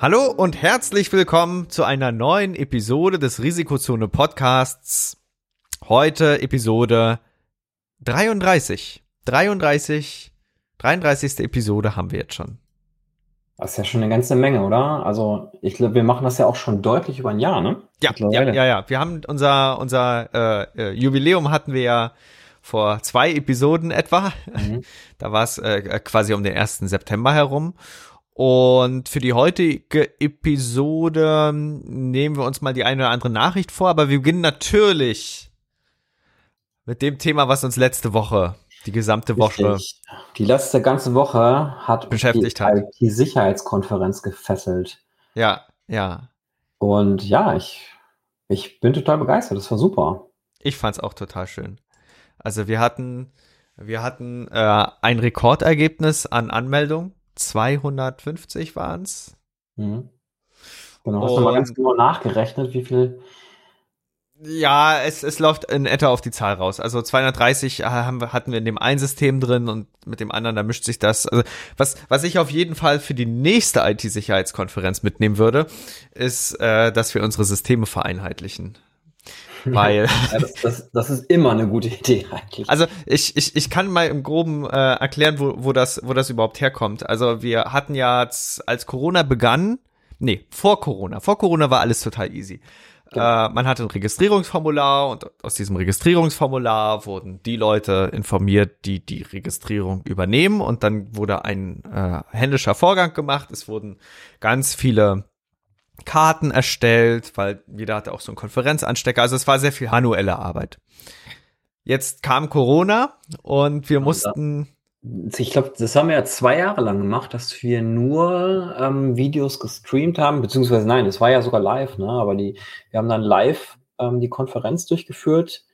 Hallo und herzlich willkommen zu einer neuen Episode des Risikozone Podcasts. Heute Episode 33. 33, 33. Episode haben wir jetzt schon. Das ist ja schon eine ganze Menge, oder? Also ich glaube, wir machen das ja auch schon deutlich über ein Jahr, ne? Ja, ja, ja, ja. Wir haben unser, unser äh, äh, Jubiläum hatten wir ja vor zwei Episoden etwa. Mhm. Da war es äh, quasi um den 1. September herum. Und für die heutige Episode nehmen wir uns mal die eine oder andere Nachricht vor, aber wir beginnen natürlich mit dem Thema, was uns letzte Woche, die gesamte Woche. Richtig. Die letzte ganze Woche hat beschäftigt die, hat. die Sicherheitskonferenz gefesselt. Ja, ja. Und ja, ich, ich bin total begeistert. Das war super. Ich fand's auch total schön. Also wir hatten, wir hatten äh, ein Rekordergebnis an Anmeldungen 250 waren es. Mhm. Genau, hast du mal ganz genau nachgerechnet, wie viel ja, es, es läuft in etwa auf die Zahl raus. Also 230 haben wir, hatten wir in dem einen System drin und mit dem anderen, da mischt sich das. Also was, was ich auf jeden Fall für die nächste IT-Sicherheitskonferenz mitnehmen würde, ist, äh, dass wir unsere Systeme vereinheitlichen. Weil. Ja, das, das, das, ist immer eine gute Idee eigentlich. Also ich, ich, ich kann mal im Groben äh, erklären, wo, wo, das, wo das überhaupt herkommt. Also wir hatten ja, als Corona begann, nee, vor Corona, vor Corona war alles total easy. Genau. Äh, man hatte ein Registrierungsformular und aus diesem Registrierungsformular wurden die Leute informiert, die die Registrierung übernehmen und dann wurde ein äh, händischer Vorgang gemacht. Es wurden ganz viele Karten erstellt, weil jeder hatte auch so einen Konferenzanstecker. Also es war sehr viel manuelle Arbeit. Jetzt kam Corona und wir mussten. Ich glaube, das haben wir ja zwei Jahre lang gemacht, dass wir nur ähm, Videos gestreamt haben, beziehungsweise nein, es war ja sogar live, ne? Aber die, wir haben dann live ähm, die Konferenz durchgeführt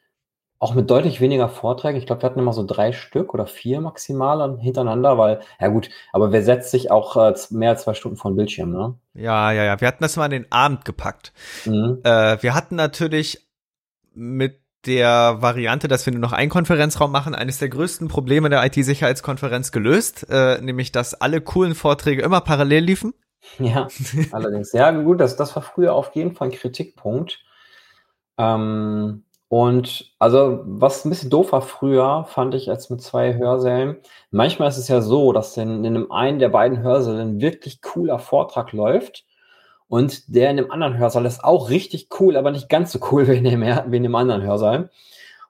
auch mit deutlich weniger Vorträgen. Ich glaube, wir hatten immer so drei Stück oder vier maximal hintereinander, weil, ja gut, aber wer setzt sich auch äh, mehr als zwei Stunden vor den Bildschirm, ne? Ja, ja, ja. Wir hatten das mal in den Abend gepackt. Mhm. Äh, wir hatten natürlich mit der Variante, dass wir nur noch einen Konferenzraum machen, eines der größten Probleme der IT-Sicherheitskonferenz gelöst, äh, nämlich dass alle coolen Vorträge immer parallel liefen. Ja, allerdings. Ja, gut, das, das war früher auf jeden Fall ein Kritikpunkt. Ähm, und also, was ein bisschen doof war früher, fand ich als mit zwei Hörsälen. Manchmal ist es ja so, dass in, in einem einen der beiden Hörsäle ein wirklich cooler Vortrag läuft. Und der in dem anderen Hörsaal ist auch richtig cool, aber nicht ganz so cool wie in dem, wie in dem anderen Hörsaal.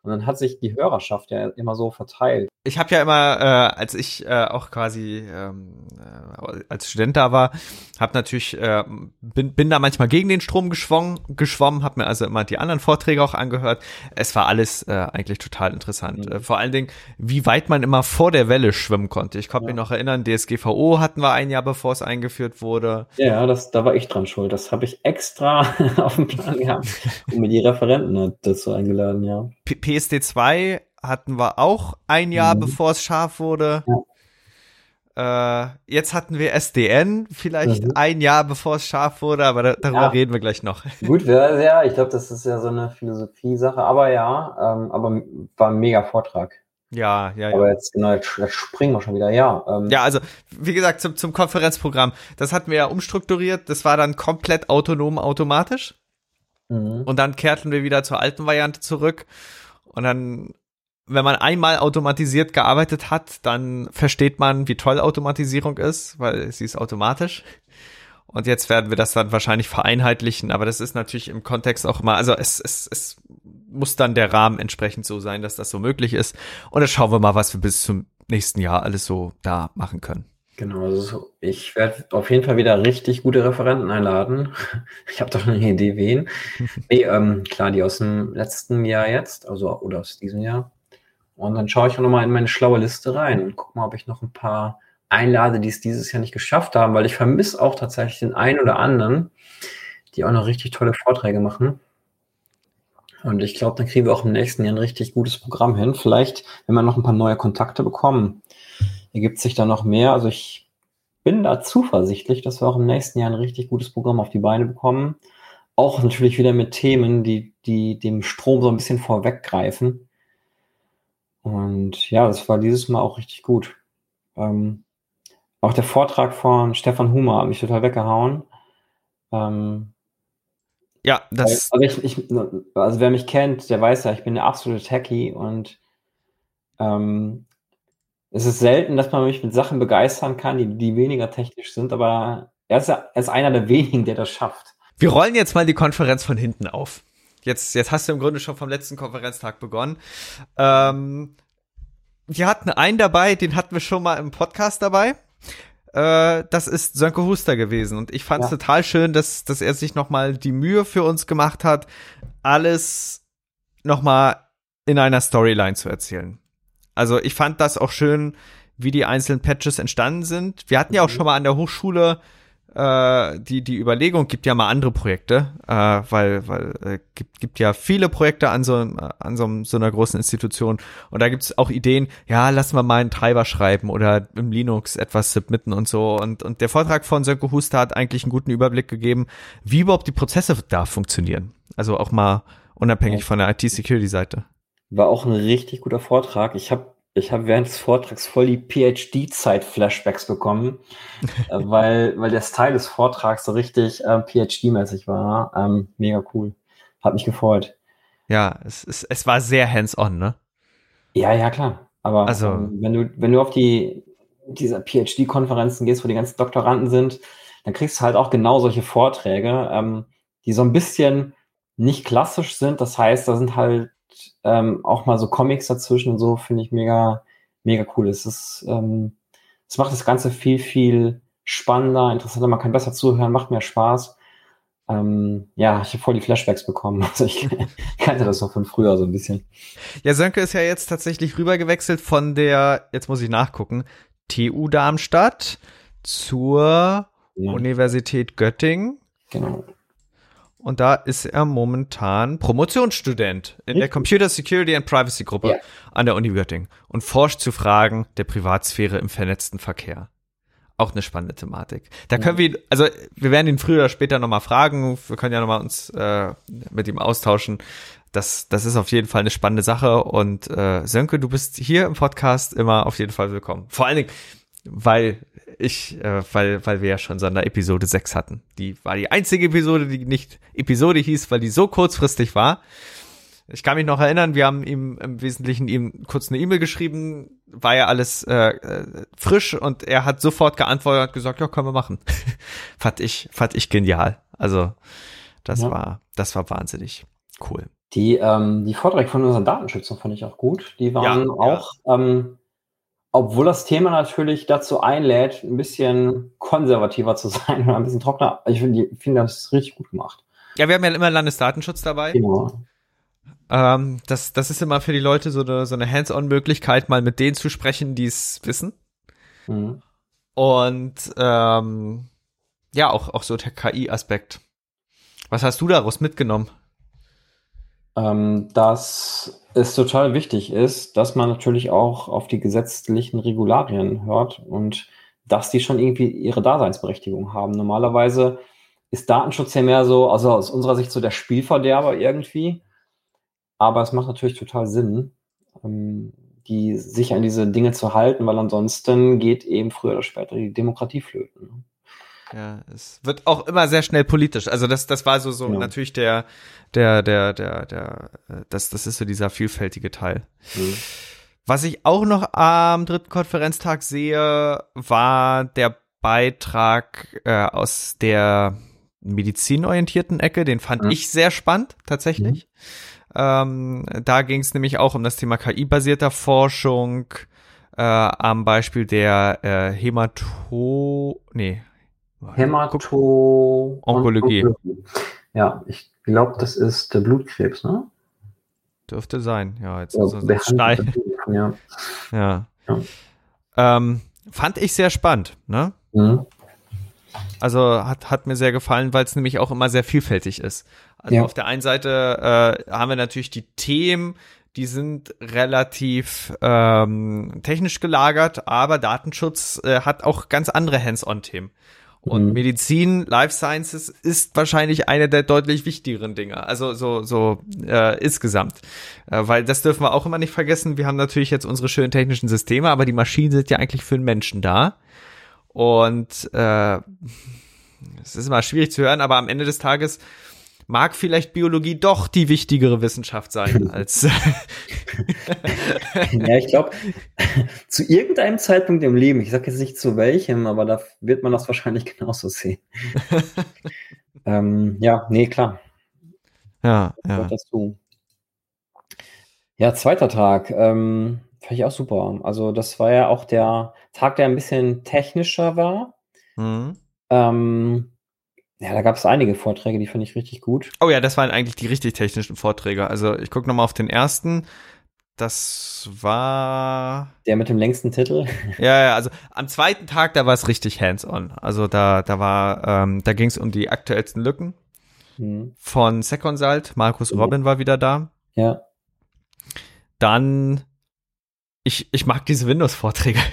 Und dann hat sich die Hörerschaft ja immer so verteilt. Ich habe ja immer, äh, als ich äh, auch quasi ähm, äh, als Student da war, habe natürlich äh, bin, bin da manchmal gegen den Strom geschwommen, geschwommen, habe mir also immer die anderen Vorträge auch angehört. Es war alles äh, eigentlich total interessant. Mhm. Äh, vor allen Dingen, wie weit man immer vor der Welle schwimmen konnte. Ich konnte ja. mich noch erinnern, DSGVO hatten wir ein Jahr bevor es eingeführt wurde. Ja, das da war ich dran schuld. Das habe ich extra auf dem Plan gehabt und mir die Referenten dazu eingeladen, ja. P PSD2 hatten wir auch ein Jahr, mhm. bevor es scharf wurde. Ja. Äh, jetzt hatten wir SDN, vielleicht mhm. ein Jahr bevor es scharf wurde, aber da, darüber ja. reden wir gleich noch. Gut, ja, ich glaube, das ist ja so eine Philosophie-Sache, aber ja, ähm, aber war ein mega Vortrag. Ja, ja, ja. Aber jetzt, genau, jetzt springen wir schon wieder, ja. Ähm. Ja, also, wie gesagt, zum, zum Konferenzprogramm. Das hatten wir ja umstrukturiert. Das war dann komplett autonom automatisch. Mhm. Und dann kehrten wir wieder zur alten Variante zurück. Und dann, wenn man einmal automatisiert gearbeitet hat, dann versteht man, wie toll Automatisierung ist, weil sie ist automatisch. Und jetzt werden wir das dann wahrscheinlich vereinheitlichen, aber das ist natürlich im Kontext auch immer, also es, es, es muss dann der Rahmen entsprechend so sein, dass das so möglich ist. Und dann schauen wir mal, was wir bis zum nächsten Jahr alles so da machen können. Genau, also ich werde auf jeden Fall wieder richtig gute Referenten einladen. Ich habe doch eine Idee, wen. nee, ähm, klar, die aus dem letzten Jahr jetzt, also oder aus diesem Jahr. Und dann schaue ich auch nochmal in meine schlaue Liste rein und gucke mal, ob ich noch ein paar einlade, die es dieses Jahr nicht geschafft haben, weil ich vermisse auch tatsächlich den einen oder anderen, die auch noch richtig tolle Vorträge machen. Und ich glaube, dann kriegen wir auch im nächsten Jahr ein richtig gutes Programm hin. Vielleicht, wenn wir noch ein paar neue Kontakte bekommen, ergibt sich da noch mehr. Also ich bin da zuversichtlich, dass wir auch im nächsten Jahr ein richtig gutes Programm auf die Beine bekommen. Auch natürlich wieder mit Themen, die, die dem Strom so ein bisschen vorweggreifen. Und ja, das war dieses Mal auch richtig gut. Ähm, auch der Vortrag von Stefan Humer hat mich total weggehauen. Ähm, ja, das. Also, ich, ich, also wer mich kennt, der weiß ja, ich bin der absolute Techie und ähm, es ist selten, dass man mich mit Sachen begeistern kann, die, die weniger technisch sind, aber er ist, er ist einer der wenigen, der das schafft. Wir rollen jetzt mal die Konferenz von hinten auf. Jetzt, jetzt hast du im Grunde schon vom letzten Konferenztag begonnen. Ähm, wir hatten einen dabei, den hatten wir schon mal im Podcast dabei äh, das ist Sönke Huster gewesen. Und ich fand es ja. total schön, dass, dass er sich nochmal die Mühe für uns gemacht hat, alles nochmal in einer Storyline zu erzählen. Also ich fand das auch schön, wie die einzelnen Patches entstanden sind. Wir hatten ja auch mhm. schon mal an der Hochschule äh, die, die Überlegung, gibt ja mal andere Projekte, äh, weil, weil äh, gibt, gibt ja viele Projekte an so, an so, so einer großen Institution und da gibt's auch Ideen, ja, lassen wir mal einen Treiber schreiben oder im Linux etwas submitten und so. Und, und der Vortrag von Sönke Huster hat eigentlich einen guten Überblick gegeben, wie überhaupt die Prozesse da funktionieren. Also auch mal unabhängig von der IT-Security-Seite. War auch ein richtig guter Vortrag. Ich habe ich habe während des Vortrags voll die PhD-Zeit-Flashbacks bekommen, äh, weil, weil der Style des Vortrags so richtig ähm, PhD-mäßig war. Ähm, mega cool. Hat mich gefreut. Ja, es, es, es war sehr hands-on, ne? Ja, ja, klar. Aber also, ähm, wenn du, wenn du auf die diese PhD-Konferenzen gehst, wo die ganzen Doktoranden sind, dann kriegst du halt auch genau solche Vorträge, ähm, die so ein bisschen nicht klassisch sind. Das heißt, da sind halt ähm, auch mal so Comics dazwischen und so finde ich mega, mega cool. Es ist, ähm, es macht das Ganze viel, viel spannender, interessanter, man kann besser zuhören, macht mehr Spaß. Ähm, ja, ich habe voll die Flashbacks bekommen. Also ich kannte das noch von früher so ein bisschen. Ja, Sönke ist ja jetzt tatsächlich rübergewechselt von der, jetzt muss ich nachgucken, TU Darmstadt zur ja. Universität Göttingen. Genau. Und da ist er momentan Promotionsstudent in der Computer Security and Privacy Gruppe ja. an der Uni Göttingen und forscht zu Fragen der Privatsphäre im vernetzten Verkehr. Auch eine spannende Thematik. Da können ja. wir, also wir werden ihn früher oder später nochmal fragen. Wir können ja nochmal uns äh, mit ihm austauschen. Das, das ist auf jeden Fall eine spannende Sache. Und äh, Sönke, du bist hier im Podcast immer auf jeden Fall willkommen. Vor allen Dingen, weil ich, äh, weil, weil wir ja schon Sonderepisode 6 hatten. Die war die einzige Episode, die nicht Episode hieß, weil die so kurzfristig war. Ich kann mich noch erinnern, wir haben ihm im Wesentlichen ihm kurz eine E-Mail geschrieben, war ja alles äh, äh, frisch und er hat sofort geantwortet und gesagt, ja, können wir machen. fand ich, fand ich genial. Also das ja. war, das war wahnsinnig cool. Die, ähm, die Vorträge von unseren Datenschützern fand ich auch gut. Die waren ja, auch ja. Ähm, obwohl das Thema natürlich dazu einlädt, ein bisschen konservativer zu sein oder ein bisschen trockener. Ich finde, find, das richtig gut gemacht. Ja, wir haben ja immer Landesdatenschutz dabei. Genau. Ähm, das, das ist immer für die Leute so eine, so eine Hands-on-Möglichkeit, mal mit denen zu sprechen, die es wissen. Mhm. Und ähm, ja, auch, auch so der KI-Aspekt. Was hast du daraus mitgenommen? Ähm, dass es total wichtig ist, dass man natürlich auch auf die gesetzlichen Regularien hört und dass die schon irgendwie ihre Daseinsberechtigung haben. Normalerweise ist Datenschutz ja mehr so, also aus unserer Sicht so der Spielverderber irgendwie. Aber es macht natürlich total Sinn, ähm, die, sich an diese Dinge zu halten, weil ansonsten geht eben früher oder später die Demokratie flöten. Ja, es wird auch immer sehr schnell politisch. Also das, das war so, so ja. natürlich der, der, der, der, der, das, das ist so dieser vielfältige Teil. Mhm. Was ich auch noch am dritten Konferenztag sehe, war der Beitrag äh, aus der medizinorientierten Ecke, den fand mhm. ich sehr spannend tatsächlich. Mhm. Ähm, da ging es nämlich auch um das Thema KI-basierter Forschung äh, am Beispiel der äh, Hämato, nee, Hämato Onkologie. Ja, ich glaube, das ist der Blutkrebs, ne? Dürfte sein, ja. Jetzt ja, so steil. Ja. ja. ja. Ähm, fand ich sehr spannend, ne? Mhm. Also hat, hat mir sehr gefallen, weil es nämlich auch immer sehr vielfältig ist. Also ja. auf der einen Seite äh, haben wir natürlich die Themen, die sind relativ ähm, technisch gelagert, aber Datenschutz äh, hat auch ganz andere Hands-on-Themen. Und mhm. Medizin, Life Sciences ist wahrscheinlich eine der deutlich wichtigeren Dinge. Also so so äh, insgesamt, äh, weil das dürfen wir auch immer nicht vergessen. Wir haben natürlich jetzt unsere schönen technischen Systeme, aber die Maschinen sind ja eigentlich für den Menschen da. Und äh, es ist immer schwierig zu hören, aber am Ende des Tages mag vielleicht Biologie doch die wichtigere Wissenschaft sein als. ja, ich glaube, zu irgendeinem Zeitpunkt im Leben, ich sage jetzt nicht zu welchem, aber da wird man das wahrscheinlich genauso sehen. ähm, ja, nee, klar. Ja, ja. Dazu. Ja, zweiter Tag. Ähm, fand ich auch super. Also, das war ja auch der Tag, der ein bisschen technischer war. Mhm. Ähm, ja, da gab es einige Vorträge, die fand ich richtig gut. Oh ja, das waren eigentlich die richtig technischen Vorträge. Also ich gucke nochmal auf den ersten. Das war. Der mit dem längsten Titel. Ja, ja, also am zweiten Tag, da war es richtig hands-on. Also da, da war, ähm, da ging es um die aktuellsten Lücken hm. von Seconsult. Markus mhm. Robin war wieder da. Ja. Dann, ich, ich mag diese Windows-Vorträge.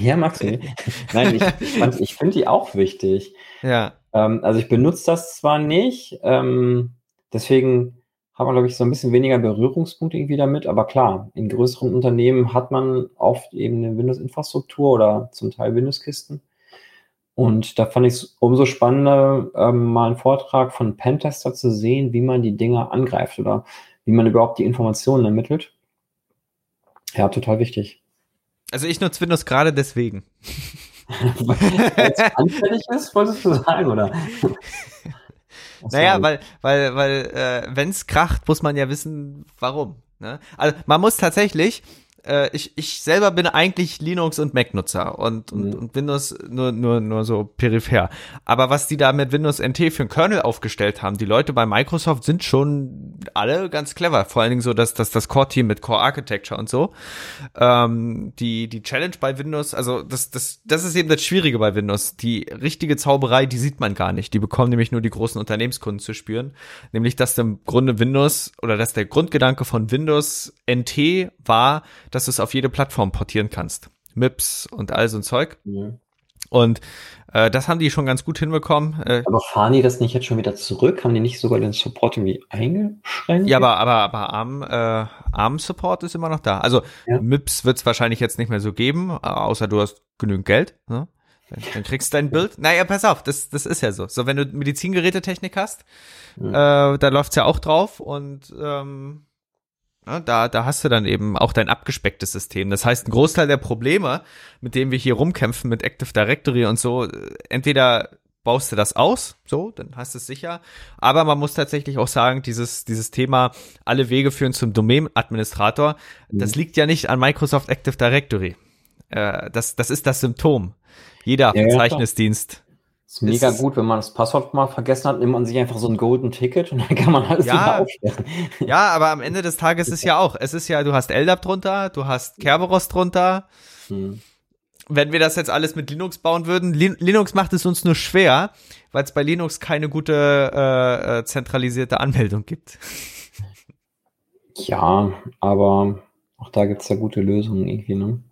Ja, magst du? Nein, ich, ich, ich finde die auch wichtig. Ja. Ähm, also ich benutze das zwar nicht, ähm, deswegen hat man, glaube ich, so ein bisschen weniger Berührungspunkte irgendwie damit, aber klar, in größeren Unternehmen hat man oft eben eine Windows-Infrastruktur oder zum Teil Windows-Kisten. Und da fand ich es umso spannender, ähm, mal einen Vortrag von Pentester zu sehen, wie man die Dinge angreift oder wie man überhaupt die Informationen ermittelt. Ja, total wichtig. Also ich nutze Windows gerade deswegen. Weil es anfällig ist, wolltest du sagen, oder? naja, weil, weil, weil, äh, wenn es kracht, muss man ja wissen, warum. Ne? Also man muss tatsächlich, äh, ich, ich selber bin eigentlich Linux- und Mac-Nutzer und, und, mhm. und Windows nur, nur, nur so peripher. Aber was die da mit Windows NT für einen Kernel aufgestellt haben, die Leute bei Microsoft sind schon alle ganz clever. Vor allen Dingen so, dass, dass das Core-Team mit Core Architecture und so. Ähm, die, die Challenge bei Windows, also das, das, das ist eben das Schwierige bei Windows. Die richtige Zauberei, die sieht man gar nicht. Die bekommen nämlich nur die großen Unternehmenskunden zu spüren. Nämlich, dass im Grunde Windows oder dass der Grundgedanke von Windows NT war, dass du es auf jede Plattform portieren kannst. MIPS und all so ein Zeug. Ja. Und äh, das haben die schon ganz gut hinbekommen. Äh, aber fahren die das nicht jetzt schon wieder zurück? Haben die nicht sogar den Support irgendwie eingeschränkt? Ja, aber, aber, aber ARM, äh, ARM-Support ist immer noch da. Also ja. MIPS wird es wahrscheinlich jetzt nicht mehr so geben, außer du hast genügend Geld. Ne? Dann, dann kriegst du dein Bild. Naja, pass auf, das, das ist ja so. So, wenn du Medizingerätetechnik hast, ja. äh, da läuft's ja auch drauf und ähm, da, da hast du dann eben auch dein abgespecktes System. Das heißt, ein Großteil der Probleme, mit denen wir hier rumkämpfen, mit Active Directory und so, entweder baust du das aus, so, dann hast du es sicher. Aber man muss tatsächlich auch sagen, dieses, dieses Thema, alle Wege führen zum Domain-Administrator, mhm. das liegt ja nicht an Microsoft Active Directory. Äh, das, das ist das Symptom. Jeder ja, Verzeichnisdienst ist mega ist gut, wenn man das Passwort mal vergessen hat, nimmt man sich einfach so ein Golden Ticket und dann kann man alles ja, wieder aufsperren. Ja, aber am Ende des Tages ist ja auch, es ist ja, du hast LDAP drunter, du hast Kerberos drunter. Hm. Wenn wir das jetzt alles mit Linux bauen würden, Lin Linux macht es uns nur schwer, weil es bei Linux keine gute äh, äh, zentralisierte Anmeldung gibt. Ja, aber auch da gibt es ja gute Lösungen irgendwie, ne?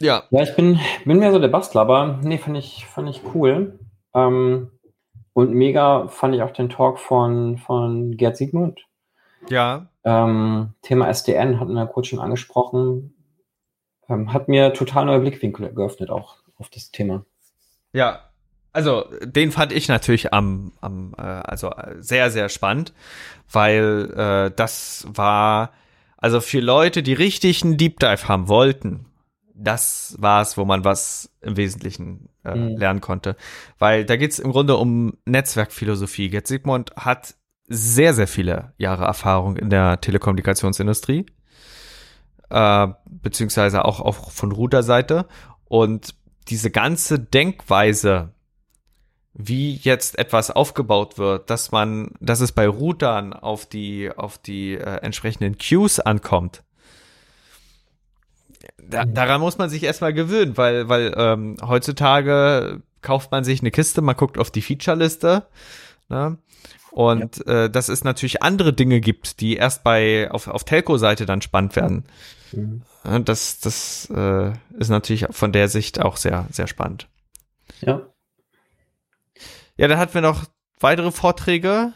Ja. Ja, ich bin, bin mehr so der Bastler, aber nee, fand ich, fand ich cool. Ähm, und mega fand ich auch den Talk von, von Gerd Siegmund. Ja. Ähm, Thema SDN hatten wir kurz schon angesprochen. Ähm, hat mir total neue Blickwinkel geöffnet auch auf das Thema. Ja, also den fand ich natürlich am, am äh, also sehr, sehr spannend, weil äh, das war, also für Leute, die richtig einen Deep Dive haben wollten, das war es, wo man was im Wesentlichen äh, mhm. lernen konnte. Weil da geht es im Grunde um Netzwerkphilosophie. Jetzt Sigmund hat sehr, sehr viele Jahre Erfahrung in der Telekommunikationsindustrie, äh, beziehungsweise auch, auch von Router-Seite. Und diese ganze Denkweise, wie jetzt etwas aufgebaut wird, dass man, dass es bei Routern auf die, auf die äh, entsprechenden Queues ankommt, da, daran muss man sich erstmal gewöhnen, weil, weil ähm, heutzutage kauft man sich eine Kiste, man guckt auf die Feature-Liste, ne? Und ja. äh, dass es natürlich andere Dinge gibt, die erst bei auf, auf Telco-Seite dann spannend werden. Mhm. Das, das äh, ist natürlich von der Sicht auch sehr, sehr spannend. Ja. Ja, dann hatten wir noch weitere Vorträge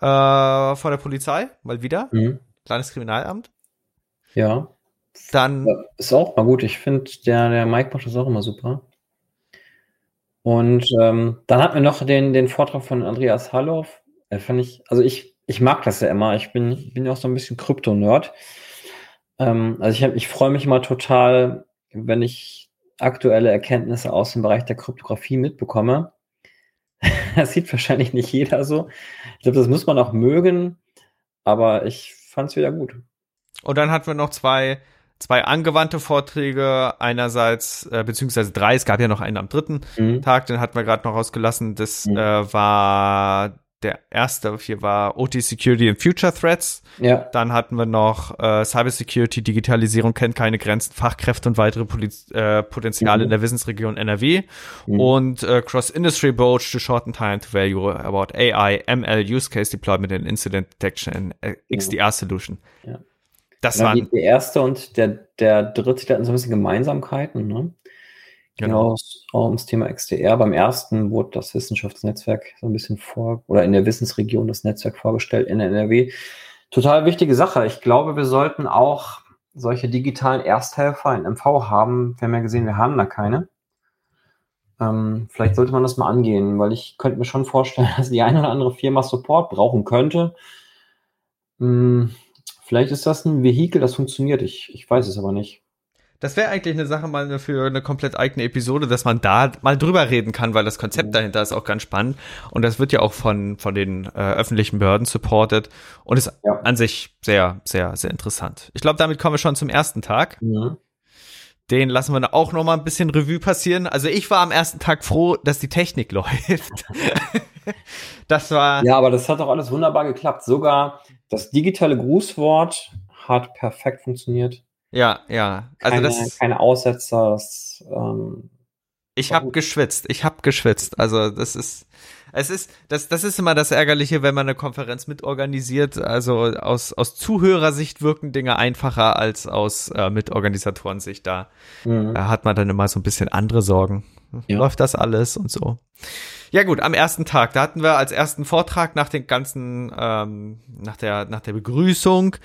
äh, von der Polizei, mal wieder. Mhm. Kleines Kriminalamt. Ja. Dann. Ja, ist auch mal gut. Ich finde, der, der Mike macht das auch immer super. Und ähm, dann hatten wir noch den, den Vortrag von Andreas Halloff. Äh, fand ich, also ich, ich mag das ja immer. Ich bin, bin ja auch so ein bisschen Krypto-Nerd. Ähm, also ich, ich freue mich immer total, wenn ich aktuelle Erkenntnisse aus dem Bereich der Kryptographie mitbekomme. das sieht wahrscheinlich nicht jeder so. Ich glaube, das muss man auch mögen, aber ich fand es wieder gut. Und dann hatten wir noch zwei zwei angewandte Vorträge, einerseits, äh, beziehungsweise drei, es gab ja noch einen am dritten mhm. Tag, den hatten wir gerade noch rausgelassen. Das mhm. äh, war der erste hier war OT Security and Future Threats. Ja. Dann hatten wir noch äh, Cyber Security, Digitalisierung kennt keine Grenzen, Fachkräfte und weitere Poliz äh, Potenziale mhm. in der Wissensregion NRW. Mhm. Und äh, Cross-Industry Approach to Shorten Time to Value about AI, ML, Use Case Deployment and Incident Detection in äh, XDR Solution. Ja. Das war der erste und der, der dritte, die hatten so ein bisschen Gemeinsamkeiten. Ne? Genau, genau ums Thema XDR. Beim ersten wurde das Wissenschaftsnetzwerk so ein bisschen vor, oder in der Wissensregion das Netzwerk vorgestellt in der NRW. Total wichtige Sache. Ich glaube, wir sollten auch solche digitalen Ersthelfer in MV haben. Wir haben ja gesehen, wir haben da keine. Ähm, vielleicht sollte man das mal angehen, weil ich könnte mir schon vorstellen, dass die eine oder andere Firma Support brauchen könnte. Hm, Vielleicht ist das ein Vehikel, das funktioniert. Ich, ich weiß es aber nicht. Das wäre eigentlich eine Sache mal für eine komplett eigene Episode, dass man da mal drüber reden kann, weil das Konzept mhm. dahinter ist auch ganz spannend. Und das wird ja auch von, von den äh, öffentlichen Behörden supported und ist ja. an sich sehr, sehr, sehr interessant. Ich glaube, damit kommen wir schon zum ersten Tag. Mhm. Den lassen wir auch noch mal ein bisschen Revue passieren. Also ich war am ersten Tag froh, dass die Technik läuft. das war. Ja, aber das hat doch alles wunderbar geklappt. Sogar das digitale Grußwort hat perfekt funktioniert. Ja, ja. Also keine, das keine Aussetzer. Das, ähm, ich habe geschwitzt. Ich habe geschwitzt. Also das ist, es ist, das, das ist immer das Ärgerliche, wenn man eine Konferenz mitorganisiert. Also aus aus Zuhörersicht wirken Dinge einfacher als aus äh, Mitorganisatorensicht. Da mhm. äh, hat man dann immer so ein bisschen andere Sorgen. Ja. Läuft das alles und so. Ja gut, am ersten Tag, da hatten wir als ersten Vortrag nach den ganzen, ähm, nach der, nach der Begrüßung,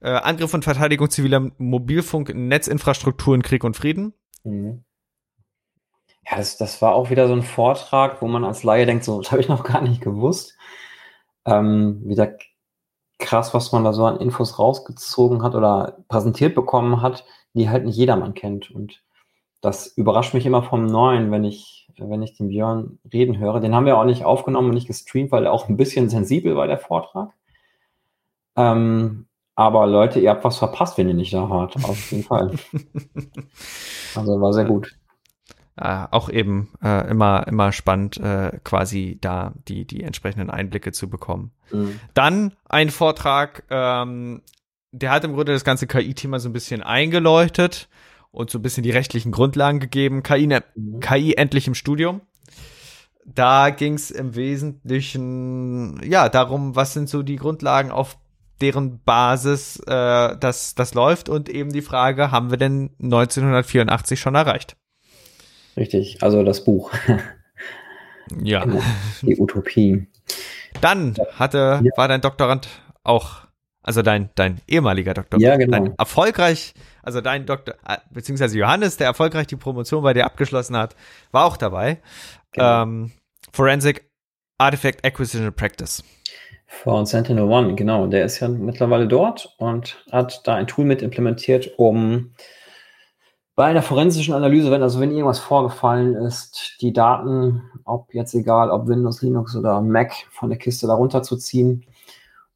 äh, Angriff und Verteidigung ziviler Mobilfunk, Netzinfrastruktur in Krieg und Frieden. Mhm. Ja, das, das war auch wieder so ein Vortrag, wo man als Laie denkt, so, das habe ich noch gar nicht gewusst. Ähm, wieder krass, was man da so an Infos rausgezogen hat oder präsentiert bekommen hat, die halt nicht jedermann kennt. Und das überrascht mich immer vom Neuen, wenn ich wenn ich den Björn reden höre. Den haben wir auch nicht aufgenommen und nicht gestreamt, weil er auch ein bisschen sensibel war, der Vortrag. Ähm, aber Leute, ihr habt was verpasst, wenn ihr nicht da wart. Auf jeden Fall. Also war sehr gut. Äh, auch eben äh, immer immer spannend, äh, quasi da die die entsprechenden Einblicke zu bekommen. Mhm. Dann ein Vortrag, ähm, der hat im Grunde das ganze KI-Thema so ein bisschen eingeleuchtet und so ein bisschen die rechtlichen Grundlagen gegeben. KI, ne, mhm. KI endlich im Studium. Da ging es im Wesentlichen ja darum, was sind so die Grundlagen, auf deren Basis äh, das, das läuft und eben die Frage, haben wir denn 1984 schon erreicht? Richtig, also das Buch. ja. Die Utopie. Dann hatte, ja. war dein Doktorand auch, also dein, dein ehemaliger Doktorand, ja, genau. dein erfolgreich also dein Doktor, äh, beziehungsweise Johannes, der erfolgreich die Promotion bei dir abgeschlossen hat, war auch dabei. Genau. Ähm, Forensic Artifact Acquisition Practice. Von Sentinel One, genau. Der ist ja mittlerweile dort und hat da ein Tool mit implementiert, um bei einer forensischen Analyse, wenn also wenn irgendwas vorgefallen ist, die Daten, ob jetzt egal, ob Windows, Linux oder Mac von der Kiste da runterzuziehen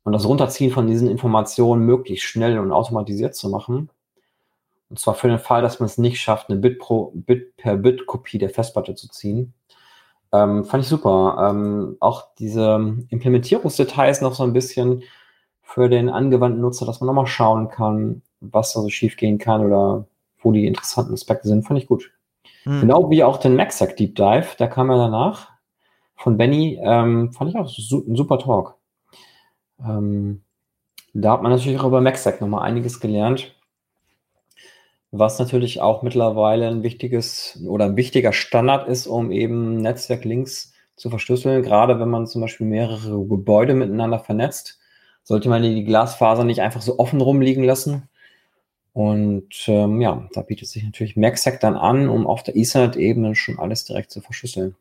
und das Runterziehen von diesen Informationen möglichst schnell und automatisiert zu machen. Und zwar für den Fall, dass man es nicht schafft, eine Bit, pro, Bit per Bit Kopie der Festplatte zu ziehen. Ähm, fand ich super. Ähm, auch diese Implementierungsdetails noch so ein bisschen für den angewandten Nutzer, dass man nochmal schauen kann, was da so schief gehen kann oder wo die interessanten Aspekte sind, fand ich gut. Hm. Genau wie auch den MacSec Deep Dive, der kam ja danach von Benny, ähm, fand ich auch su ein super Talk. Ähm, da hat man natürlich auch über MacSec nochmal einiges gelernt, was natürlich auch mittlerweile ein wichtiges oder ein wichtiger Standard ist, um eben Netzwerklinks zu verschlüsseln. Gerade wenn man zum Beispiel mehrere Gebäude miteinander vernetzt, sollte man die Glasfaser nicht einfach so offen rumliegen lassen, und ähm, ja, da bietet sich natürlich MacSec dann an, um auf der Ethernet-Ebene schon alles direkt zu verschlüsseln.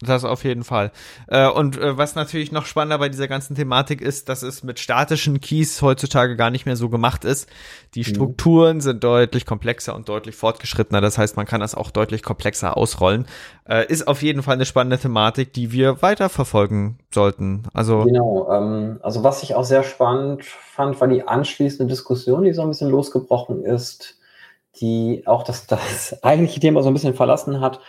Das auf jeden Fall. Äh, und äh, was natürlich noch spannender bei dieser ganzen Thematik ist, dass es mit statischen Keys heutzutage gar nicht mehr so gemacht ist. Die mhm. Strukturen sind deutlich komplexer und deutlich fortgeschrittener. Das heißt, man kann das auch deutlich komplexer ausrollen. Äh, ist auf jeden Fall eine spannende Thematik, die wir weiterverfolgen sollten. Also genau. Ähm, also was ich auch sehr spannend fand, war die anschließende Diskussion, die so ein bisschen losgebrochen ist, die auch das, das eigentliche Thema so ein bisschen verlassen hat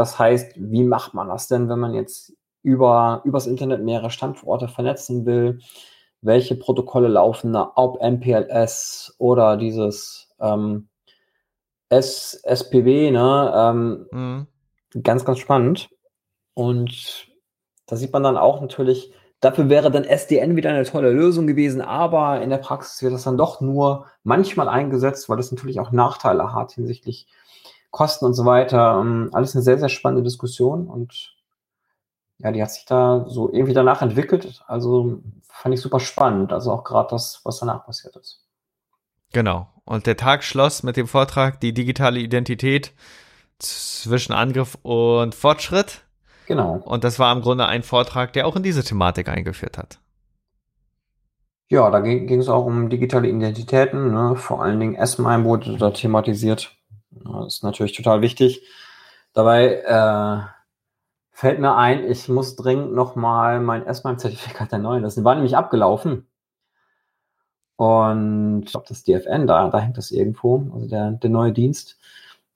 das heißt, wie macht man das denn, wenn man jetzt über, übers Internet mehrere Standorte vernetzen will? Welche Protokolle laufen da? Ob MPLS oder dieses ähm, S, SPW, ne? Ähm, mhm. Ganz, ganz spannend. Und da sieht man dann auch natürlich, dafür wäre dann SDN wieder eine tolle Lösung gewesen, aber in der Praxis wird das dann doch nur manchmal eingesetzt, weil das natürlich auch Nachteile hat hinsichtlich Kosten und so weiter. Ähm, alles eine sehr, sehr spannende Diskussion und ja, die hat sich da so irgendwie danach entwickelt. Also fand ich super spannend. Also auch gerade das, was danach passiert ist. Genau. Und der Tag schloss mit dem Vortrag die digitale Identität zwischen Angriff und Fortschritt. Genau. Und das war im Grunde ein Vortrag, der auch in diese Thematik eingeführt hat. Ja, da ging es auch um digitale Identitäten. Ne? Vor allen Dingen S-MIME wurde da thematisiert. Das ist natürlich total wichtig. Dabei äh, fällt mir ein, ich muss dringend nochmal mein S-MIME-Zertifikat erneuern. Das war nämlich abgelaufen. Und ich glaube, das DFN, da, da hängt das irgendwo, also der, der neue Dienst,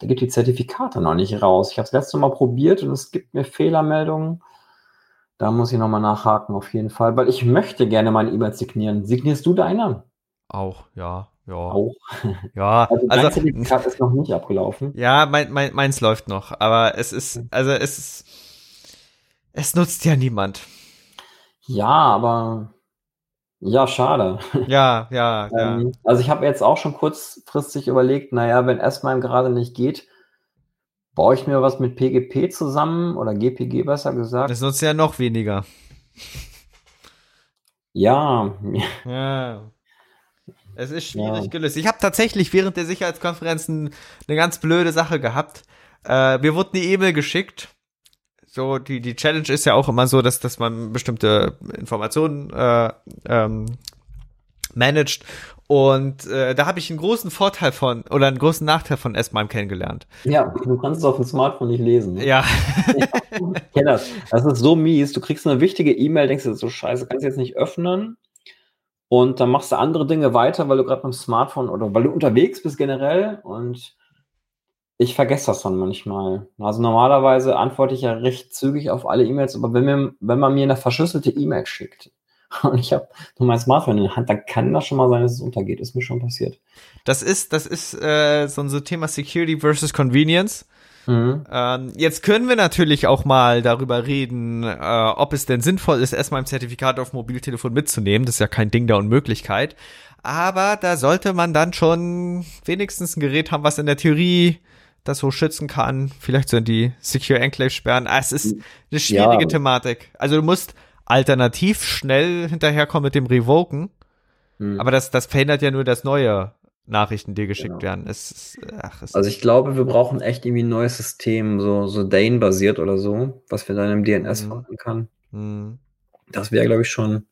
der gibt die Zertifikate noch nicht raus. Ich habe es letzte Mal probiert und es gibt mir Fehlermeldungen. Da muss ich nochmal nachhaken, auf jeden Fall, weil ich möchte gerne meine E-Mail signieren. Signierst du deine? Auch, ja. Ja. Auch. Ja, also, also Zertifikat ist noch nicht abgelaufen. Ja, mein, mein, meins läuft noch, aber es ist, also es ist, es nutzt ja niemand. Ja, aber ja, schade. Ja, ja, ähm, ja. Also ich habe jetzt auch schon kurzfristig überlegt, naja, wenn S-MIME gerade nicht geht, baue ich mir was mit PGP zusammen oder GPG besser gesagt. Das nutzt ja noch weniger. Ja. Ja. Es ist schwierig ja. gelöst. Ich habe tatsächlich während der Sicherheitskonferenzen eine ganz blöde Sache gehabt. Äh, mir wurde eine E-Mail geschickt. So, die, die Challenge ist ja auch immer so, dass, dass man bestimmte Informationen äh, ähm, managt. Und äh, da habe ich einen großen Vorteil von oder einen großen Nachteil von S-MIME kennengelernt. Ja, du kannst es auf dem Smartphone nicht lesen. Ne? Ja. ich kenne das. Das ist so mies. Du kriegst eine wichtige E-Mail, denkst du, so scheiße, kannst du jetzt nicht öffnen. Und dann machst du andere Dinge weiter, weil du gerade beim Smartphone oder weil du unterwegs bist generell. Und ich vergesse das dann manchmal. Also normalerweise antworte ich ja recht zügig auf alle E-Mails, aber wenn, mir, wenn man mir eine verschlüsselte E-Mail schickt und ich habe nur mein Smartphone in der Hand, dann kann das schon mal sein, dass es untergeht. Ist mir schon passiert. Das ist, das ist äh, so ein Thema Security versus Convenience. Mhm. Ähm, jetzt können wir natürlich auch mal darüber reden, äh, ob es denn sinnvoll ist, erstmal ein Zertifikat auf Mobiltelefon mitzunehmen. Das ist ja kein Ding der Unmöglichkeit. Aber da sollte man dann schon wenigstens ein Gerät haben, was in der Theorie das so schützen kann. Vielleicht so in die Secure Enclave sperren. Ah, es ist eine schwierige ja. Thematik. Also du musst alternativ schnell hinterherkommen mit dem Revoken. Mhm. Aber das, das verhindert ja nur das neue Nachrichten dir geschickt genau. werden. Ist, ach, also ich glaube, wir brauchen echt irgendwie ein neues System, so, so Dane-basiert oder so, was wir dann im DNS mhm. machen kann. Mhm. Das wäre, glaube ich, schon,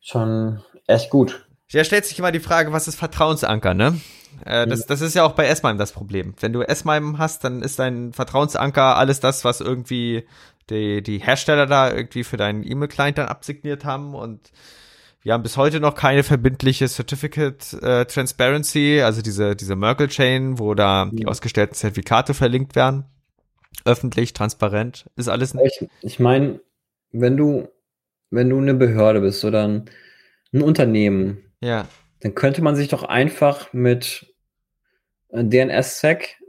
schon echt gut. Ja, stellt sich immer die Frage, was ist Vertrauensanker, ne? Äh, das, das ist ja auch bei S-MIME das Problem. Wenn du S-MIME hast, dann ist dein Vertrauensanker alles das, was irgendwie die, die Hersteller da irgendwie für deinen E-Mail-Client dann absigniert haben und wir haben bis heute noch keine verbindliche Certificate äh, Transparency, also diese, diese Merkle-Chain, wo da die ausgestellten Zertifikate verlinkt werden. Öffentlich, transparent, ist alles nicht. Ich, ich meine, wenn du, wenn du eine Behörde bist oder ein, ein Unternehmen, ja. dann könnte man sich doch einfach mit DNS-Sec,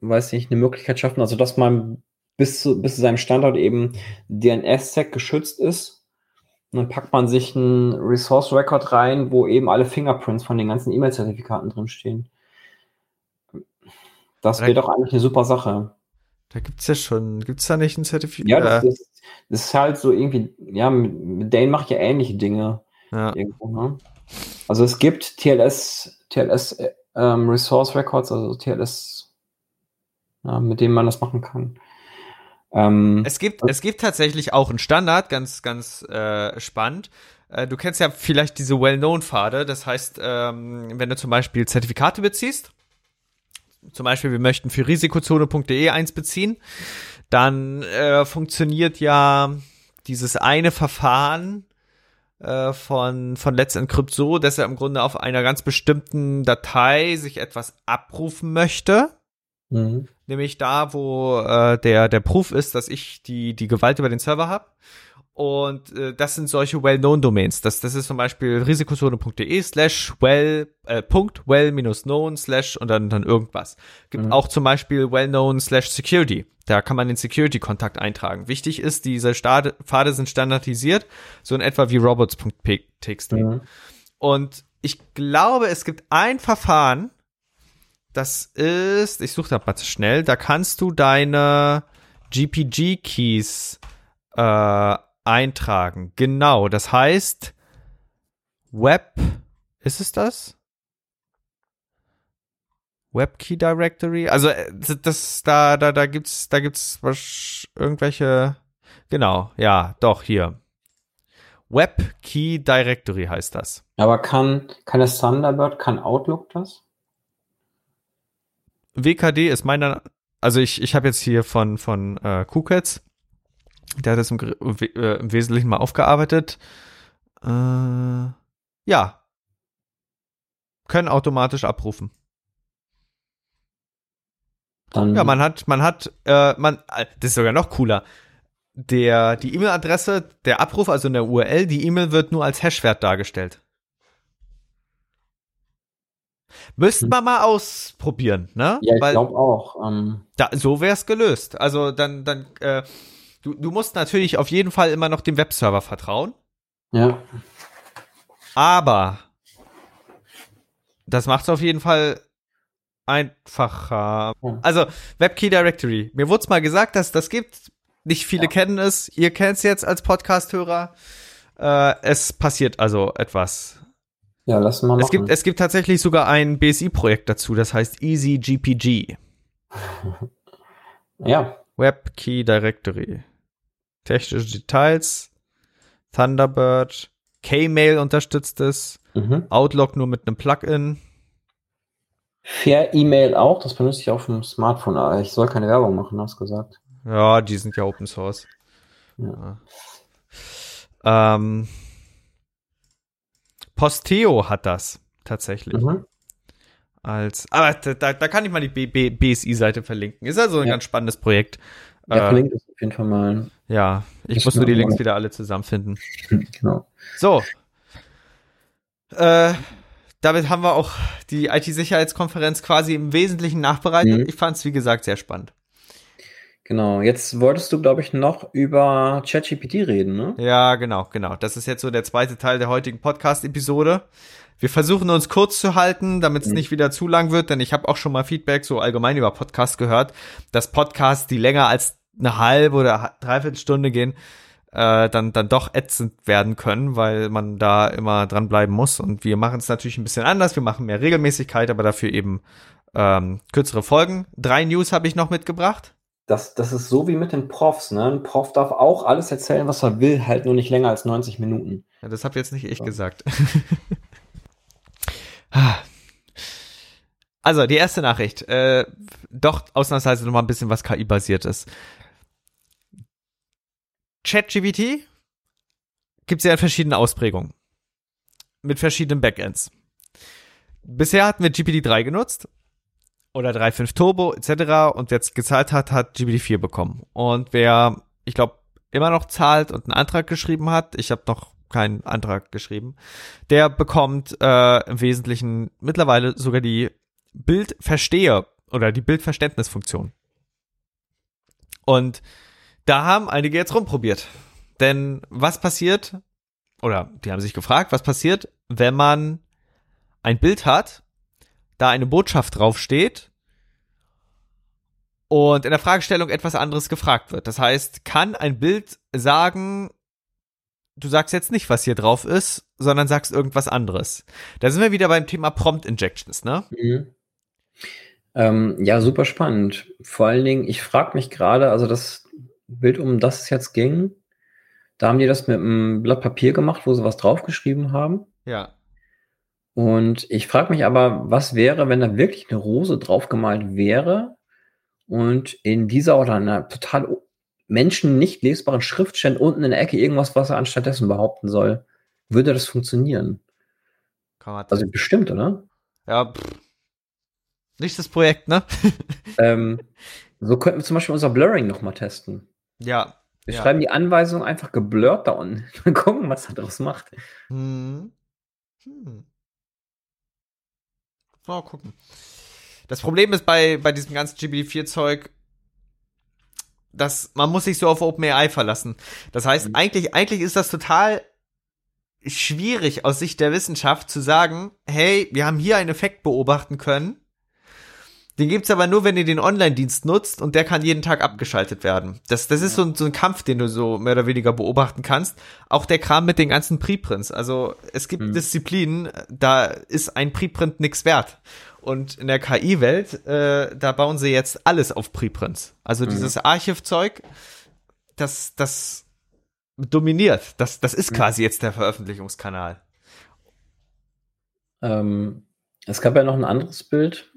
weiß nicht, eine Möglichkeit schaffen, also dass man bis zu, bis zu seinem Standort eben DNS-Sec geschützt ist. Und dann packt man sich einen Resource Record rein, wo eben alle Fingerprints von den ganzen E-Mail-Zertifikaten drinstehen. Das wäre doch eigentlich eine super Sache. Da gibt es ja schon, gibt es da nicht ein Zertifikat? Ja, das, ist, das ist halt so irgendwie, ja, mit, mit Dane mache ich ja ähnliche Dinge. Ja. Irgendwo, ne? Also es gibt TLS, TLS ähm, Resource Records, also TLS, ja, mit denen man das machen kann. Ähm, es gibt, es gibt tatsächlich auch einen Standard, ganz, ganz äh, spannend. Äh, du kennst ja vielleicht diese Well-Known-Pfade. Das heißt, ähm, wenn du zum Beispiel Zertifikate beziehst, zum Beispiel wir möchten für risikozone.de eins beziehen, dann äh, funktioniert ja dieses eine Verfahren äh, von, von Let's Encrypt so, dass er im Grunde auf einer ganz bestimmten Datei sich etwas abrufen möchte. Mhm. Nämlich da, wo äh, der, der Proof ist, dass ich die, die Gewalt über den Server habe. Und äh, das sind solche well-known-Domains. Das, das ist zum Beispiel risikozone.de slash well, äh, Punkt well minus known slash und dann, dann irgendwas. Gibt mhm. auch zum Beispiel well-known slash security. Da kann man den Security-Kontakt eintragen. Wichtig ist, diese Stade, Pfade sind standardisiert, so in etwa wie robots.txt. Mhm. Und ich glaube, es gibt ein Verfahren, das ist, ich suche da mal schnell, da kannst du deine GPG-Keys äh, eintragen. Genau, das heißt Web, ist es das? Web Key Directory, also äh, das da da da gibt's da gibt's was, irgendwelche genau, ja, doch hier. Web Key Directory heißt das. Aber kann kann das Thunderbird, kann Outlook das? WKD ist meiner, also ich, ich habe jetzt hier von, von äh, KuCats, der hat das im, äh, im Wesentlichen mal aufgearbeitet. Äh, ja. Können automatisch abrufen. Dann ja, man hat, man hat, äh, man, äh, das ist sogar noch cooler. Der, die E-Mail-Adresse, der Abruf, also in der URL, die E-Mail wird nur als Hashwert dargestellt. Müsste hm. man mal ausprobieren, ne? Ja, ich glaube auch. Ähm. Da, so wäre es gelöst. Also dann, dann, äh, du, du musst natürlich auf jeden Fall immer noch dem Webserver vertrauen. Ja. Aber das macht es auf jeden Fall einfacher. Ja. Also WebKey Directory. Mir wurde es mal gesagt, dass das gibt. Nicht viele ja. kennen es. Ihr kennt es jetzt als Podcast-Hörer. Äh, es passiert also etwas ja, lass mal machen. Es gibt, es gibt tatsächlich sogar ein BSI-Projekt dazu, das heißt EasyGPG. ja. Web Key Directory. Technische Details. Thunderbird. K-Mail unterstützt es. Mhm. Outlook nur mit einem Plugin. Fair E-Mail auch, das benutze ich auf dem Smartphone. Aber ich soll keine Werbung machen, hast du gesagt. Ja, die sind ja Open Source. Ja. ja. Ähm, Posteo hat das tatsächlich. Mhm. Als, aber da, da kann ich mal die BSI-Seite verlinken. Ist also ein ja. ganz spannendes Projekt. Ja, äh, verlinkt es auf jeden Fall mal. Ja, ich muss nur die Links wieder alle zusammenfinden. Genau. So. Äh, damit haben wir auch die IT-Sicherheitskonferenz quasi im Wesentlichen nachbereitet. Mhm. Ich fand es, wie gesagt, sehr spannend. Genau, jetzt wolltest du, glaube ich, noch über ChatGPT reden, ne? Ja, genau, genau. Das ist jetzt so der zweite Teil der heutigen Podcast-Episode. Wir versuchen uns kurz zu halten, damit es mhm. nicht wieder zu lang wird, denn ich habe auch schon mal Feedback so allgemein über Podcasts gehört, dass Podcasts, die länger als eine halbe oder dreiviertel Stunde gehen, äh, dann, dann doch ätzend werden können, weil man da immer dranbleiben muss. Und wir machen es natürlich ein bisschen anders. Wir machen mehr Regelmäßigkeit, aber dafür eben ähm, kürzere Folgen. Drei News habe ich noch mitgebracht das, das ist so wie mit den Profs. Ne? Ein Prof darf auch alles erzählen, was er will, halt nur nicht länger als 90 Minuten. Ja, das habe jetzt nicht ich so. gesagt. Also, die erste Nachricht. Äh, doch ausnahmsweise noch mal ein bisschen was KI-basiert ist. ChatGPT gibt es ja in verschiedenen Ausprägungen. Mit verschiedenen Backends. Bisher hatten wir GPT-3 genutzt. Oder 3.5 Turbo etc. Und jetzt gezahlt hat, hat GPT-4 bekommen. Und wer, ich glaube, immer noch zahlt und einen Antrag geschrieben hat, ich habe noch keinen Antrag geschrieben, der bekommt äh, im Wesentlichen mittlerweile sogar die Bildversteher oder die Bildverständnisfunktion. Und da haben einige jetzt rumprobiert. Denn was passiert, oder die haben sich gefragt, was passiert, wenn man ein Bild hat, da eine Botschaft draufsteht und in der Fragestellung etwas anderes gefragt wird. Das heißt, kann ein Bild sagen, du sagst jetzt nicht, was hier drauf ist, sondern sagst irgendwas anderes. Da sind wir wieder beim Thema Prompt Injections, ne? Mhm. Ähm, ja, super spannend. Vor allen Dingen, ich frage mich gerade, also das Bild, um das es jetzt ging, da haben die das mit einem Blatt Papier gemacht, wo sie was draufgeschrieben haben. Ja. Und ich frage mich aber, was wäre, wenn da wirklich eine Rose draufgemalt wäre und in dieser oder einer total Menschen nicht lesbaren Schrift stand unten in der Ecke irgendwas, was er anstattdessen behaupten soll. Würde das funktionieren? also bestimmt, oder? Ja, pff. Nicht das Projekt, ne? ähm, so könnten wir zum Beispiel unser Blurring nochmal testen. Ja. Wir ja. schreiben die Anweisung einfach geblurrt da unten. Mal gucken, was er daraus macht. Hm. Hm. Mal gucken. Das Problem ist bei, bei diesem ganzen GPT-4-Zeug, dass man muss sich so auf OpenAI verlassen. Das heißt, mhm. eigentlich, eigentlich ist das total schwierig aus Sicht der Wissenschaft zu sagen, hey, wir haben hier einen Effekt beobachten können den gibt's aber nur, wenn ihr den Online-Dienst nutzt und der kann jeden Tag abgeschaltet werden. Das, das ist so ein, so ein Kampf, den du so mehr oder weniger beobachten kannst. Auch der Kram mit den ganzen Preprints. Also es gibt mhm. Disziplinen, da ist ein Preprint nix wert. Und in der KI-Welt, äh, da bauen sie jetzt alles auf Preprints. Also mhm. dieses Archivzeug, das, das dominiert. Das, das ist quasi jetzt der Veröffentlichungskanal. Ähm, es gab ja noch ein anderes Bild,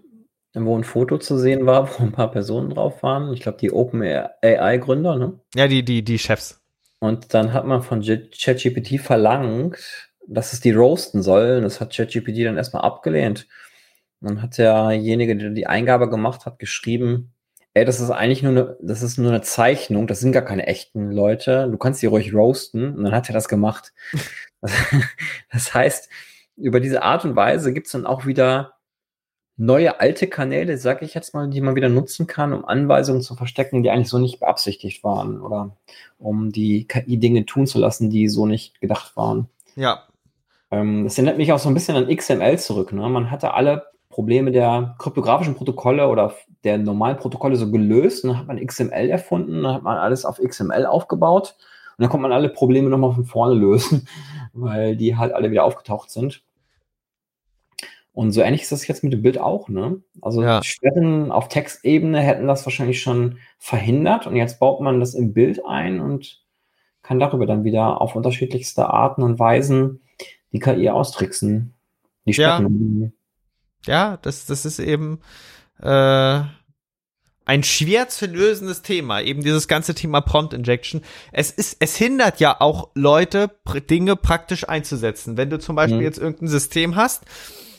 wo ein Foto zu sehen war, wo ein paar Personen drauf waren. Ich glaube, die OpenAI-Gründer, ne? Ja, die, die, die Chefs. Und dann hat man von ChatGPT verlangt, dass es die roasten soll. Und das hat ChatGPT dann erstmal abgelehnt. dann hat derjenige, der die Eingabe gemacht hat, geschrieben, ey, das ist eigentlich nur eine, das ist nur eine Zeichnung, das sind gar keine echten Leute. Du kannst die ruhig roasten. Und dann hat er das gemacht. das heißt, über diese Art und Weise gibt es dann auch wieder neue alte Kanäle, sag ich jetzt mal, die man wieder nutzen kann, um Anweisungen zu verstecken, die eigentlich so nicht beabsichtigt waren oder um die KI Dinge tun zu lassen, die so nicht gedacht waren. Ja. Ähm, das erinnert mich auch so ein bisschen an XML zurück. Ne? Man hatte alle Probleme der kryptografischen Protokolle oder der normalen Protokolle so gelöst und dann hat man XML erfunden, dann hat man alles auf XML aufgebaut und dann konnte man alle Probleme nochmal von vorne lösen, weil die halt alle wieder aufgetaucht sind. Und so ähnlich ist das jetzt mit dem Bild auch, ne? Also ja. Sperren auf Textebene hätten das wahrscheinlich schon verhindert und jetzt baut man das im Bild ein und kann darüber dann wieder auf unterschiedlichste Arten und Weisen die KI austricksen. Die Sperren. Ja, ja das, das ist eben äh, ein schwer zu lösendes Thema, eben dieses ganze Thema Prompt Injection. Es ist, es hindert ja auch Leute, Dinge praktisch einzusetzen. Wenn du zum Beispiel mhm. jetzt irgendein System hast,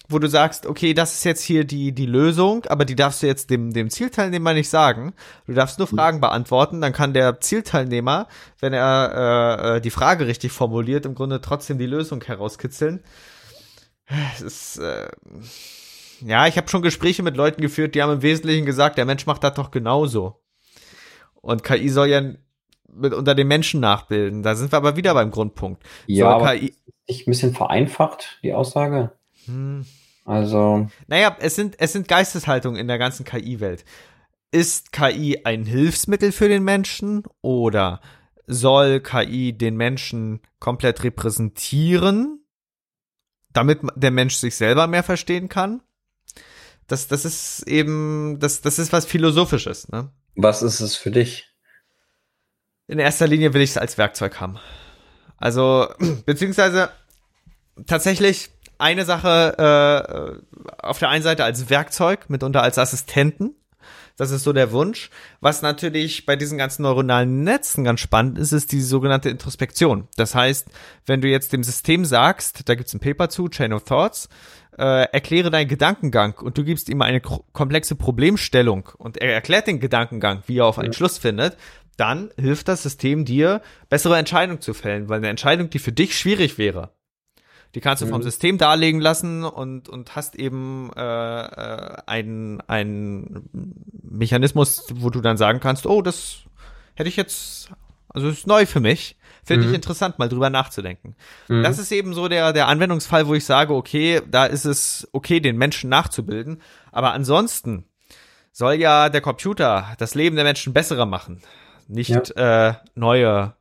wo du sagst, okay, das ist jetzt hier die, die Lösung, aber die darfst du jetzt dem, dem Zielteilnehmer nicht sagen. Du darfst nur mhm. Fragen beantworten, dann kann der Zielteilnehmer, wenn er äh, äh, die Frage richtig formuliert, im Grunde trotzdem die Lösung herauskitzeln. Es ist, äh, ja, ich habe schon Gespräche mit Leuten geführt, die haben im Wesentlichen gesagt, der Mensch macht das doch genauso. Und KI soll ja mit unter den Menschen nachbilden. Da sind wir aber wieder beim Grundpunkt. Ja, soll KI ein bisschen vereinfacht, die Aussage. Hm. Also. Naja, es sind, es sind Geisteshaltungen in der ganzen KI-Welt. Ist KI ein Hilfsmittel für den Menschen oder soll KI den Menschen komplett repräsentieren, damit der Mensch sich selber mehr verstehen kann? Das, das ist eben, das, das ist was Philosophisches, ne? Was ist es für dich? In erster Linie will ich es als Werkzeug haben. Also, beziehungsweise tatsächlich eine Sache äh, auf der einen Seite als Werkzeug, mitunter als Assistenten. Das ist so der Wunsch. Was natürlich bei diesen ganzen neuronalen Netzen ganz spannend ist, ist die sogenannte Introspektion. Das heißt, wenn du jetzt dem System sagst, da gibt's ein Paper zu, Chain of Thoughts, äh, erkläre deinen Gedankengang und du gibst ihm eine komplexe Problemstellung und er erklärt den Gedankengang, wie er auf einen ja. Schluss findet, dann hilft das System dir, bessere Entscheidungen zu fällen, weil eine Entscheidung, die für dich schwierig wäre, die kannst du mhm. vom System darlegen lassen und, und hast eben äh, äh, einen, einen Mechanismus, wo du dann sagen kannst, oh, das hätte ich jetzt, also ist neu für mich. Finde mhm. ich interessant, mal drüber nachzudenken. Mhm. Das ist eben so der, der Anwendungsfall, wo ich sage, okay, da ist es okay, den Menschen nachzubilden. Aber ansonsten soll ja der Computer das Leben der Menschen besserer machen, nicht ja. äh, neue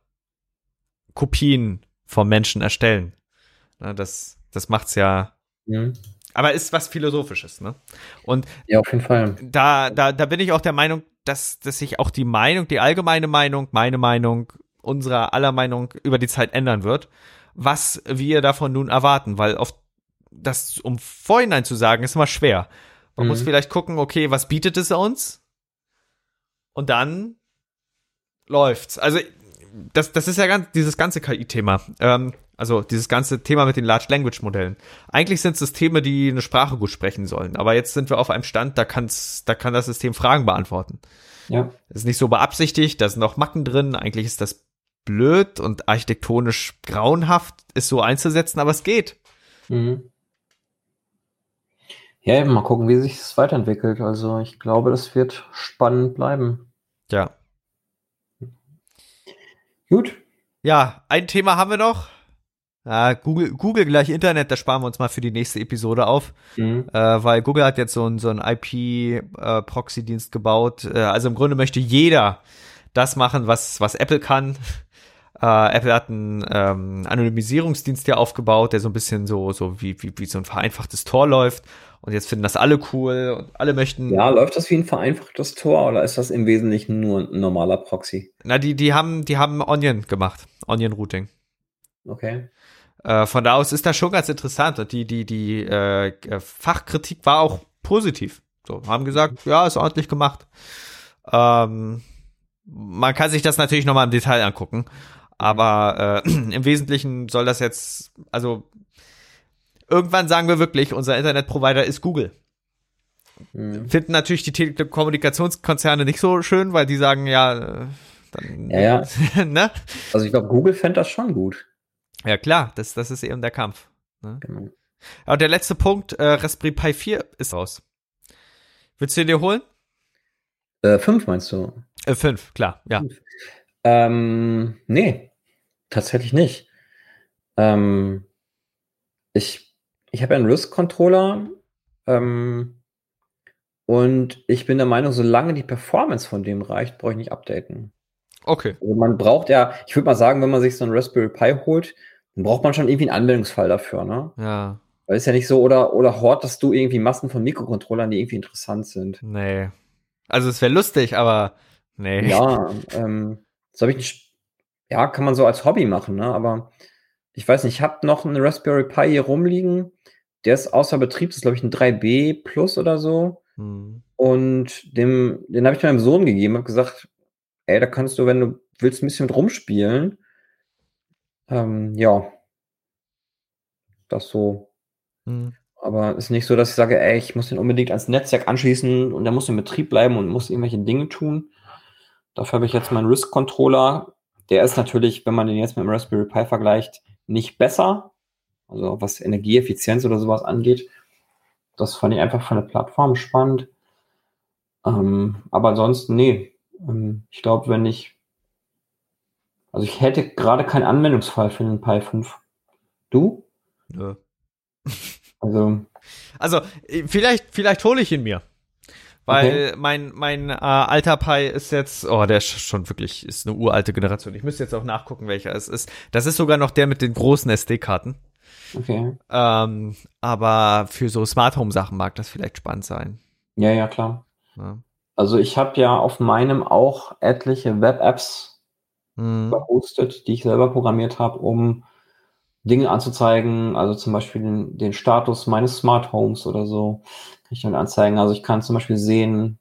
Kopien vom Menschen erstellen. Das, das macht's ja. Mhm. Aber ist was Philosophisches, ne? Und ja, auf jeden Fall. Da, da, da bin ich auch der Meinung, dass, dass sich auch die Meinung, die allgemeine Meinung, meine Meinung, unserer aller Meinung über die Zeit ändern wird, was wir davon nun erwarten, weil oft das um Vorhinein zu sagen, ist immer schwer. Man mhm. muss vielleicht gucken, okay, was bietet es uns? Und dann läuft's. Also das, das ist ja ganz, dieses ganze KI-Thema. Ähm, also dieses ganze Thema mit den Large Language Modellen. Eigentlich sind es Systeme, die eine Sprache gut sprechen sollen. Aber jetzt sind wir auf einem Stand, da kann's, da kann das System Fragen beantworten. Ja. Das ist nicht so beabsichtigt, da sind noch Macken drin. Eigentlich ist das blöd und architektonisch grauenhaft, ist so einzusetzen, aber es geht. Mhm. Ja, eben mal gucken, wie sich das weiterentwickelt. Also ich glaube, das wird spannend bleiben. Ja. Gut. Ja, ein Thema haben wir noch. Ja, Google, Google gleich Internet, da sparen wir uns mal für die nächste Episode auf, mhm. äh, weil Google hat jetzt so ein so ein IP-Proxy-Dienst äh, gebaut. Äh, also im Grunde möchte jeder das machen, was was Apple kann. Äh, Apple hat einen ähm, Anonymisierungsdienst ja aufgebaut, der so ein bisschen so so wie wie wie so ein vereinfachtes Tor läuft. Und jetzt finden das alle cool und alle möchten. Ja, läuft das wie ein vereinfachtes Tor oder ist das im Wesentlichen nur ein normaler Proxy? Na, die die haben die haben Onion gemacht, Onion Routing. Okay. Äh, von da aus ist das schon ganz interessant und die, die, die äh, Fachkritik war auch positiv. So, haben gesagt, ja, ist ordentlich gemacht. Ähm, man kann sich das natürlich nochmal im Detail angucken, aber äh, im Wesentlichen soll das jetzt, also irgendwann sagen wir wirklich, unser Internetprovider ist Google. Mhm. Finden natürlich die Telekommunikationskonzerne nicht so schön, weil die sagen, ja, äh, dann, ja, ja. ne? Also ich glaube, Google fände das schon gut. Ja, klar, das, das ist eben der Kampf. Ne? Genau. Und der letzte Punkt, äh, Raspberry Pi 4 ist raus. Willst du den dir holen? Äh, fünf meinst du? Äh, fünf, klar, ja. Fünf. Ähm, nee, tatsächlich nicht. Ähm, ich ich habe einen RISC-Controller ähm, und ich bin der Meinung, solange die Performance von dem reicht, brauche ich nicht updaten. Okay. Also man braucht ja, ich würde mal sagen, wenn man sich so einen Raspberry Pi holt, dann braucht man schon irgendwie einen Anwendungsfall dafür, ne? Ja. Weil es ja nicht so, oder, oder hortest du irgendwie Massen von Mikrocontrollern, die irgendwie interessant sind. Nee. Also es wäre lustig, aber nee. Ja, ähm, das habe ich nicht, ja, kann man so als Hobby machen, ne? Aber ich weiß nicht, ich habe noch einen Raspberry Pi hier rumliegen. Der ist außer Betrieb, das ist, glaube ich, ein 3B Plus oder so. Hm. Und dem, den habe ich meinem Sohn gegeben, habe gesagt, ey, da kannst du, wenn du willst, ein bisschen mit rumspielen. Ähm, ja. Das so. Mhm. Aber ist nicht so, dass ich sage, ey, ich muss den unbedingt ans Netzwerk anschließen und der muss in Betrieb bleiben und muss irgendwelche Dinge tun. Dafür habe ich jetzt meinen Risk-Controller. Der ist natürlich, wenn man den jetzt mit dem Raspberry Pi vergleicht, nicht besser. Also was Energieeffizienz oder sowas angeht. Das fand ich einfach von der Plattform spannend. Ähm, aber ansonsten, nee. Ähm, ich glaube, wenn ich also ich hätte gerade keinen Anwendungsfall für den Pi 5. Du? Nö. Also. Also, vielleicht, vielleicht hole ich ihn mir. Weil okay. mein, mein äh, alter Pi ist jetzt, oh, der ist schon wirklich, ist eine uralte Generation. Ich müsste jetzt auch nachgucken, welcher es ist. Das ist sogar noch der mit den großen SD-Karten. Okay. Ähm, aber für so Smart Home Sachen mag das vielleicht spannend sein. Ja, ja, klar. Ja. Also ich habe ja auf meinem auch etliche Web-Apps mhm. gehostet, die ich selber programmiert habe, um Dinge anzuzeigen, also zum Beispiel den, den Status meines Smart Homes oder so, kann ich dann anzeigen. Also ich kann zum Beispiel sehen,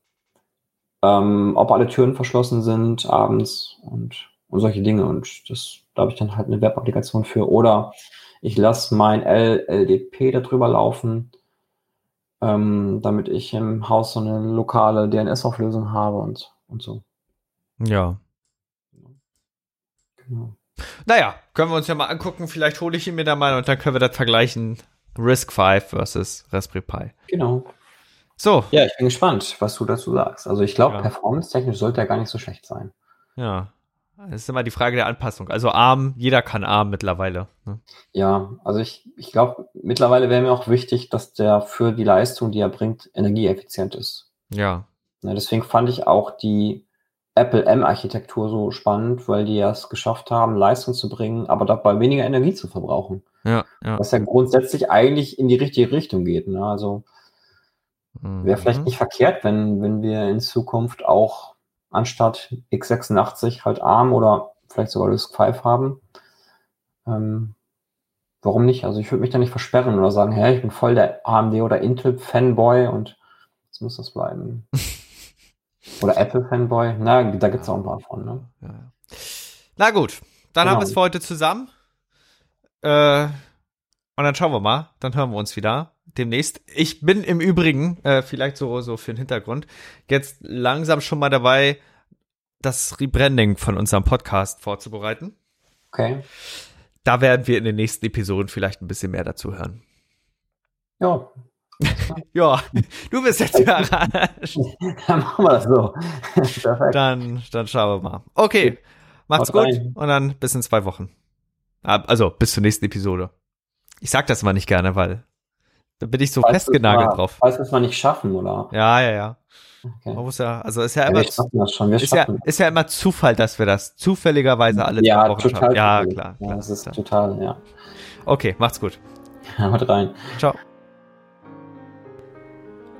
ähm, ob alle Türen verschlossen sind abends und, und solche Dinge. Und das, da habe ich dann halt eine Web-Applikation für. Oder ich lasse mein LLDP darüber laufen, ähm, damit ich im Haus so eine lokale DNS-Auflösung habe und, und so. Ja. Genau. Naja, können wir uns ja mal angucken. Vielleicht hole ich ihn mir da mal und dann können wir das vergleichen. Risk 5 versus Raspberry Pi. Genau. So. Ja, ich bin gespannt, was du dazu sagst. Also ich glaube, ja. performance-technisch sollte er gar nicht so schlecht sein. Ja. Das ist immer die Frage der Anpassung. Also ARM, jeder kann ARM mittlerweile. Ne? Ja, also ich, ich glaube, mittlerweile wäre mir auch wichtig, dass der für die Leistung, die er bringt, energieeffizient ist. Ja. ja deswegen fand ich auch die Apple M-Architektur so spannend, weil die es geschafft haben, Leistung zu bringen, aber dabei weniger Energie zu verbrauchen. Ja, ja. Was ja grundsätzlich eigentlich in die richtige Richtung geht. Ne? Also wäre vielleicht mhm. nicht verkehrt, wenn, wenn wir in Zukunft auch anstatt x86 halt ARM oder vielleicht sogar RISC-V haben. Ähm, warum nicht? Also ich würde mich da nicht versperren oder sagen, hey, ich bin voll der AMD oder Intel-Fanboy und jetzt muss das bleiben. Oder Apple-Fanboy. Na, da gibt es auch ein paar von, ne? Ja. Na gut, dann genau. haben wir es für heute zusammen. Äh, und dann schauen wir mal. Dann hören wir uns wieder demnächst. Ich bin im Übrigen, äh, vielleicht so, so für den Hintergrund, jetzt langsam schon mal dabei, das Rebranding von unserem Podcast vorzubereiten. Okay. Da werden wir in den nächsten Episoden vielleicht ein bisschen mehr dazu hören. Ja, ja, du bist jetzt überrascht. Dann machen wir das so. Perfekt. Dann, dann schauen wir mal. Okay, macht's Haut gut rein. und dann bis in zwei Wochen. Ah, also bis zur nächsten Episode. Ich sag das mal nicht gerne, weil da bin ich so falls festgenagelt mal, drauf. Falls wir es mal nicht schaffen, oder? Ja, ja, ja. Okay. Man muss ja, also ist ja, ja immer, ist, ja, ist ja immer Zufall, dass wir das zufälligerweise alle ja, Wochen total schaffen. Ja, klar. Ja, das ist total, ja. Okay, macht's gut. Haut rein. Ciao.